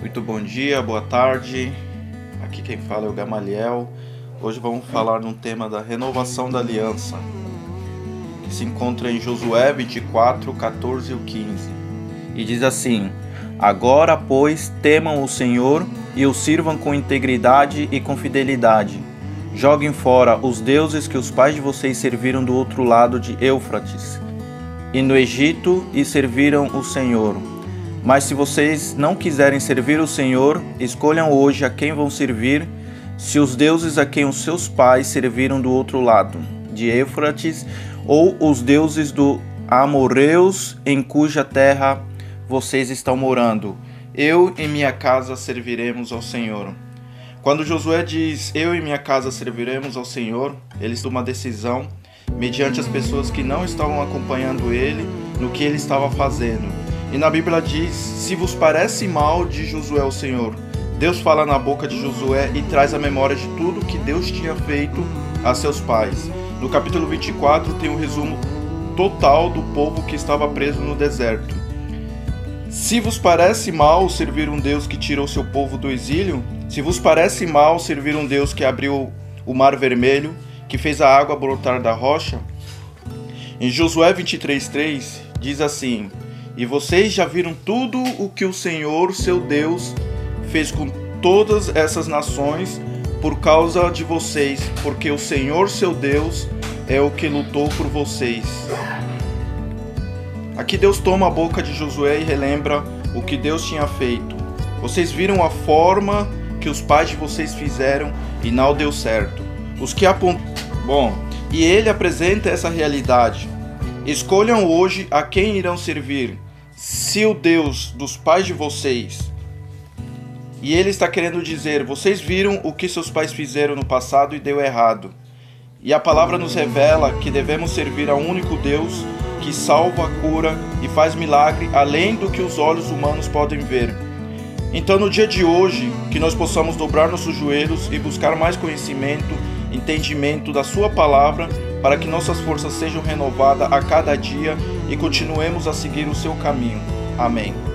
Muito bom dia, boa tarde. Aqui quem fala é o Gamaliel. Hoje vamos falar de um tema da renovação da aliança, que se encontra em Josué 24, 14 e 15. E diz assim: Agora, pois, temam o Senhor e o sirvam com integridade e com fidelidade. Joguem fora os deuses que os pais de vocês serviram do outro lado de Eufrates e no Egito e serviram o Senhor. Mas se vocês não quiserem servir o Senhor, escolham hoje a quem vão servir, se os deuses a quem os seus pais serviram do outro lado, de Eufrates, ou os deuses do Amorreus, em cuja terra vocês estão morando. Eu e minha casa serviremos ao Senhor. Quando Josué diz eu e minha casa serviremos ao Senhor, ele toma uma decisão mediante as pessoas que não estavam acompanhando ele no que ele estava fazendo. E na Bíblia diz: Se vos parece mal, diz Josué ao Senhor. Deus fala na boca de Josué e traz a memória de tudo que Deus tinha feito a seus pais. No capítulo 24 tem um resumo total do povo que estava preso no deserto. Se vos parece mal servir um Deus que tirou seu povo do exílio, se vos parece mal servir um Deus que abriu o mar vermelho, que fez a água brotar da rocha, em Josué 23:3 diz assim: e vocês já viram tudo o que o Senhor, seu Deus, fez com todas essas nações por causa de vocês, porque o Senhor, seu Deus, é o que lutou por vocês. Aqui Deus toma a boca de Josué e relembra o que Deus tinha feito. Vocês viram a forma que os pais de vocês fizeram e não deu certo. Os que apontam. Bom, e ele apresenta essa realidade. Escolham hoje a quem irão servir se o Deus dos pais de vocês, e ele está querendo dizer, vocês viram o que seus pais fizeram no passado e deu errado. E a palavra nos revela que devemos servir ao único Deus que salva, cura e faz milagre além do que os olhos humanos podem ver. Então, no dia de hoje, que nós possamos dobrar nossos joelhos e buscar mais conhecimento, entendimento da Sua palavra para que nossas forças sejam renovadas a cada dia e continuemos a seguir o seu caminho. Amém.